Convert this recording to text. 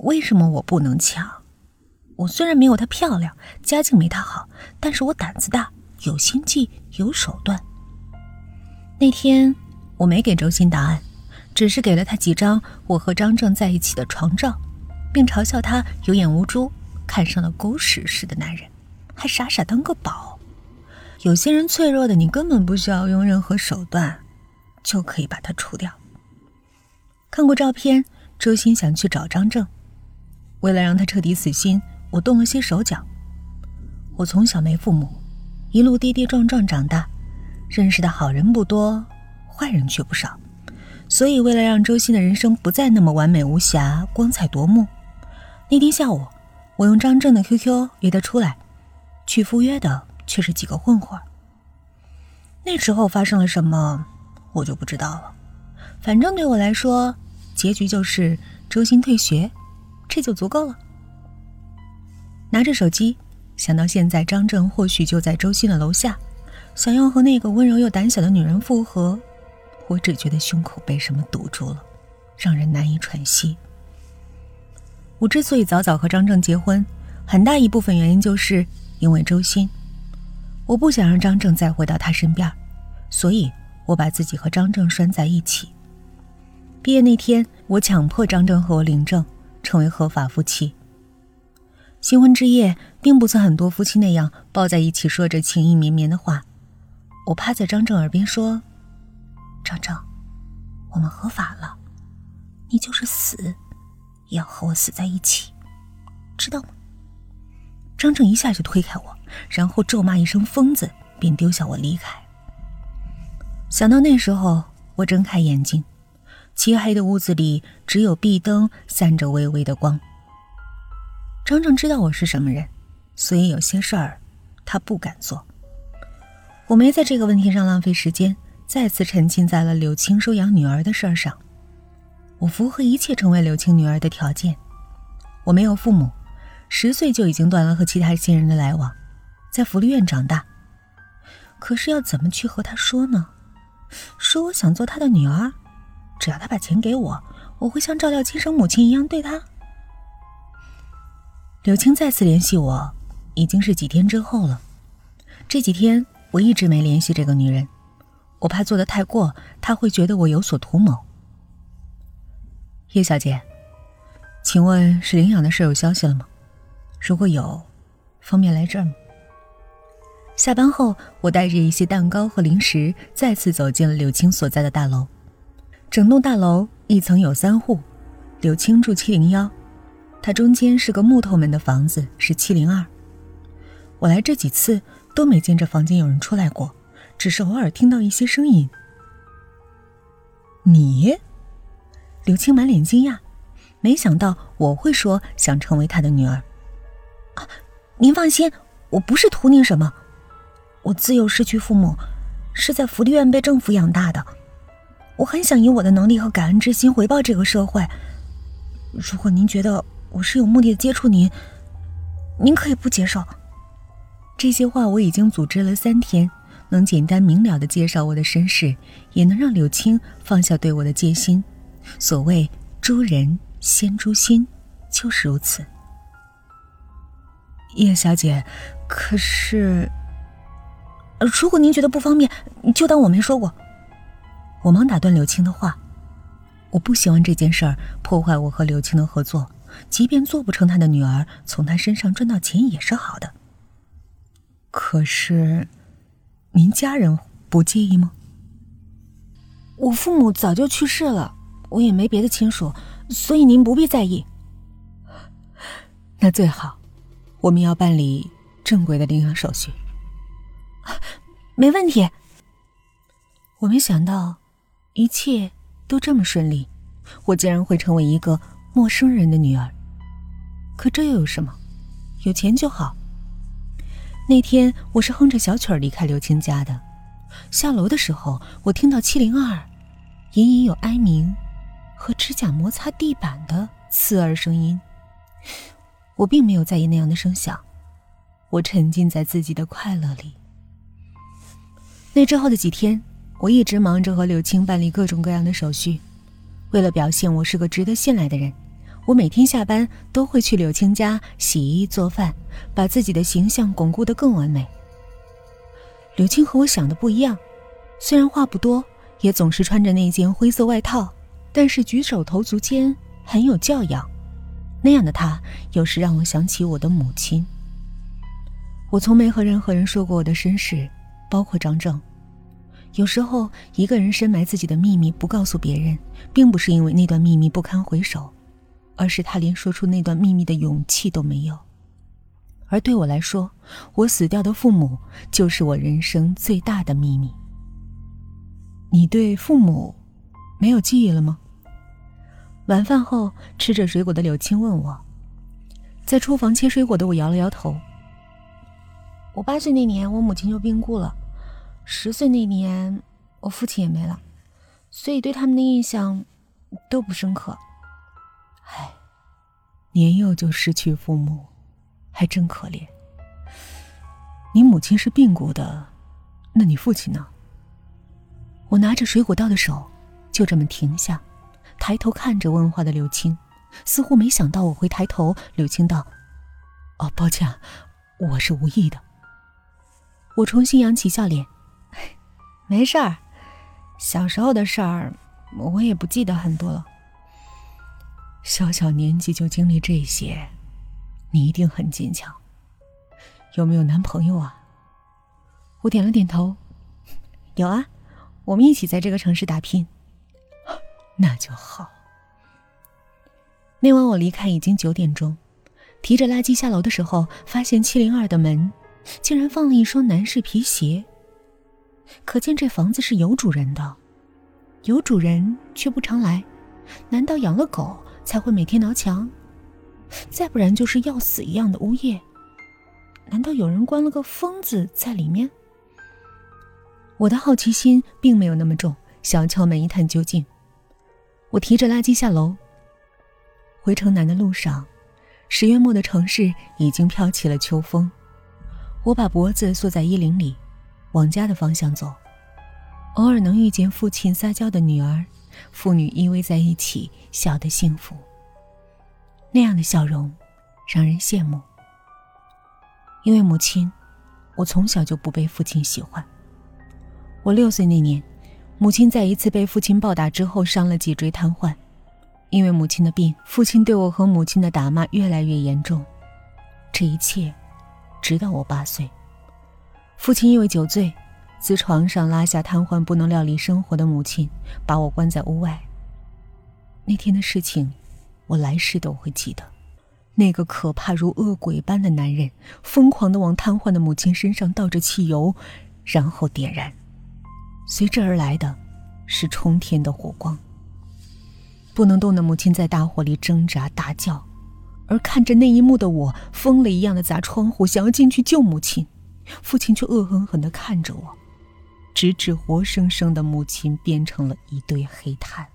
为什么我不能抢？我虽然没有她漂亮，家境没她好，但是我胆子大，有心计，有手段。那天我没给周鑫答案，只是给了他几张我和张正在一起的床照，并嘲笑他有眼无珠，看上了狗屎似的男人，还傻傻当个宝。有些人脆弱的，你根本不需要用任何手段，就可以把他除掉。看过照片，周鑫想去找张正。为了让他彻底死心，我动了些手脚。我从小没父母，一路跌跌撞撞长大，认识的好人不多，坏人却不少。所以，为了让周鑫的人生不再那么完美无瑕、光彩夺目，那天下午，我用张正的 QQ 约他出来，去赴约的却是几个混混。那时候发生了什么，我就不知道了。反正对我来说，结局就是周鑫退学。这就足够了。拿着手机，想到现在张正或许就在周欣的楼下，想要和那个温柔又胆小的女人复合，我只觉得胸口被什么堵住了，让人难以喘息。我之所以早早和张正结婚，很大一部分原因就是因为周欣。我不想让张正再回到他身边，所以我把自己和张正拴在一起。毕业那天，我强迫张正和我领证。成为合法夫妻。新婚之夜，并不像很多夫妻那样抱在一起，说着情意绵绵的话。我趴在张正耳边说：“张正，我们合法了，你就是死，也要和我死在一起，知道吗？”张正一下就推开我，然后咒骂一声“疯子”，便丢下我离开。想到那时候，我睁开眼睛。漆黑的屋子里只有壁灯散着微微的光。张正知道我是什么人，所以有些事儿他不敢做。我没在这个问题上浪费时间，再次沉浸在了柳青收养女儿的事儿上。我符合一切成为柳青女儿的条件。我没有父母，十岁就已经断了和其他亲人的来往，在福利院长大。可是要怎么去和他说呢？说我想做他的女儿。只要他把钱给我，我会像照料亲生母亲一样对他。柳青再次联系我，已经是几天之后了。这几天我一直没联系这个女人，我怕做的太过，她会觉得我有所图谋。叶小姐，请问是领养的事有消息了吗？如果有，方便来这儿吗？下班后，我带着一些蛋糕和零食，再次走进了柳青所在的大楼。整栋大楼一层有三户，柳青住七零幺，它中间是个木头门的房子，是七零二。我来这几次都没见这房间有人出来过，只是偶尔听到一些声音。你，柳青满脸惊讶，没想到我会说想成为他的女儿。啊，您放心，我不是图您什么，我自幼失去父母，是在福利院被政府养大的。我很想以我的能力和感恩之心回报这个社会。如果您觉得我是有目的的接触您，您可以不接受。这些话我已经组织了三天，能简单明了的介绍我的身世，也能让柳青放下对我的戒心。所谓诛人先诛心，就是如此。叶小姐，可是，如果您觉得不方便，就当我没说过。我忙打断柳青的话，我不希望这件事儿破坏我和柳青的合作，即便做不成他的女儿，从他身上赚到钱也是好的。可是，您家人不介意吗？我父母早就去世了，我也没别的亲属，所以您不必在意。那最好，我们要办理正规的领养手续。没问题。我没想到。一切都这么顺利，我竟然会成为一个陌生人的女儿。可这又有什么？有钱就好。那天我是哼着小曲儿离开刘青家的，下楼的时候，我听到七零二隐隐有哀鸣和指甲摩擦地板的刺耳声音。我并没有在意那样的声响，我沉浸在自己的快乐里。那之后的几天。我一直忙着和柳青办理各种各样的手续，为了表现我是个值得信赖的人，我每天下班都会去柳青家洗衣做饭，把自己的形象巩固得更完美。柳青和我想的不一样，虽然话不多，也总是穿着那件灰色外套，但是举手投足间很有教养。那样的他，有时让我想起我的母亲。我从没和任何人说过我的身世，包括张正。有时候，一个人深埋自己的秘密不告诉别人，并不是因为那段秘密不堪回首，而是他连说出那段秘密的勇气都没有。而对我来说，我死掉的父母就是我人生最大的秘密。你对父母没有记忆了吗？晚饭后吃着水果的柳青问我，在厨房切水果的我摇了摇头。我八岁那年，我母亲就病故了。十岁那年，我父亲也没了，所以对他们的印象都不深刻。唉，年幼就失去父母，还真可怜。你母亲是病故的，那你父亲呢？我拿着水果刀的手就这么停下，抬头看着问话的柳青，似乎没想到我会抬头。柳青道：“哦，抱歉，我是无意的。”我重新扬起笑脸。没事儿，小时候的事儿，我也不记得很多了。小小年纪就经历这些，你一定很坚强。有没有男朋友啊？我点了点头。有啊，我们一起在这个城市打拼。那就好。那晚我离开已经九点钟，提着垃圾下楼的时候，发现七零二的门竟然放了一双男士皮鞋。可见这房子是有主人的，有主人却不常来，难道养了狗才会每天挠墙？再不然就是要死一样的物业，难道有人关了个疯子在里面？我的好奇心并没有那么重，想要敲门一探究竟。我提着垃圾下楼。回城南的路上，十月末的城市已经飘起了秋风，我把脖子缩在衣领里。往家的方向走，偶尔能遇见父亲撒娇的女儿，父女依偎在一起，笑得幸福。那样的笑容，让人羡慕。因为母亲，我从小就不被父亲喜欢。我六岁那年，母亲在一次被父亲暴打之后伤了脊椎瘫痪。因为母亲的病，父亲对我和母亲的打骂越来越严重。这一切，直到我八岁。父亲因为酒醉，自床上拉下瘫痪不能料理生活的母亲，把我关在屋外。那天的事情，我来世都会记得。那个可怕如恶鬼般的男人，疯狂的往瘫痪的母亲身上倒着汽油，然后点燃。随之而来的，是冲天的火光。不能动的母亲在大火里挣扎大叫，而看着那一幕的我，疯了一样的砸窗户，想要进去救母亲。父亲却恶狠狠地看着我，直至活生生的母亲变成了一堆黑炭。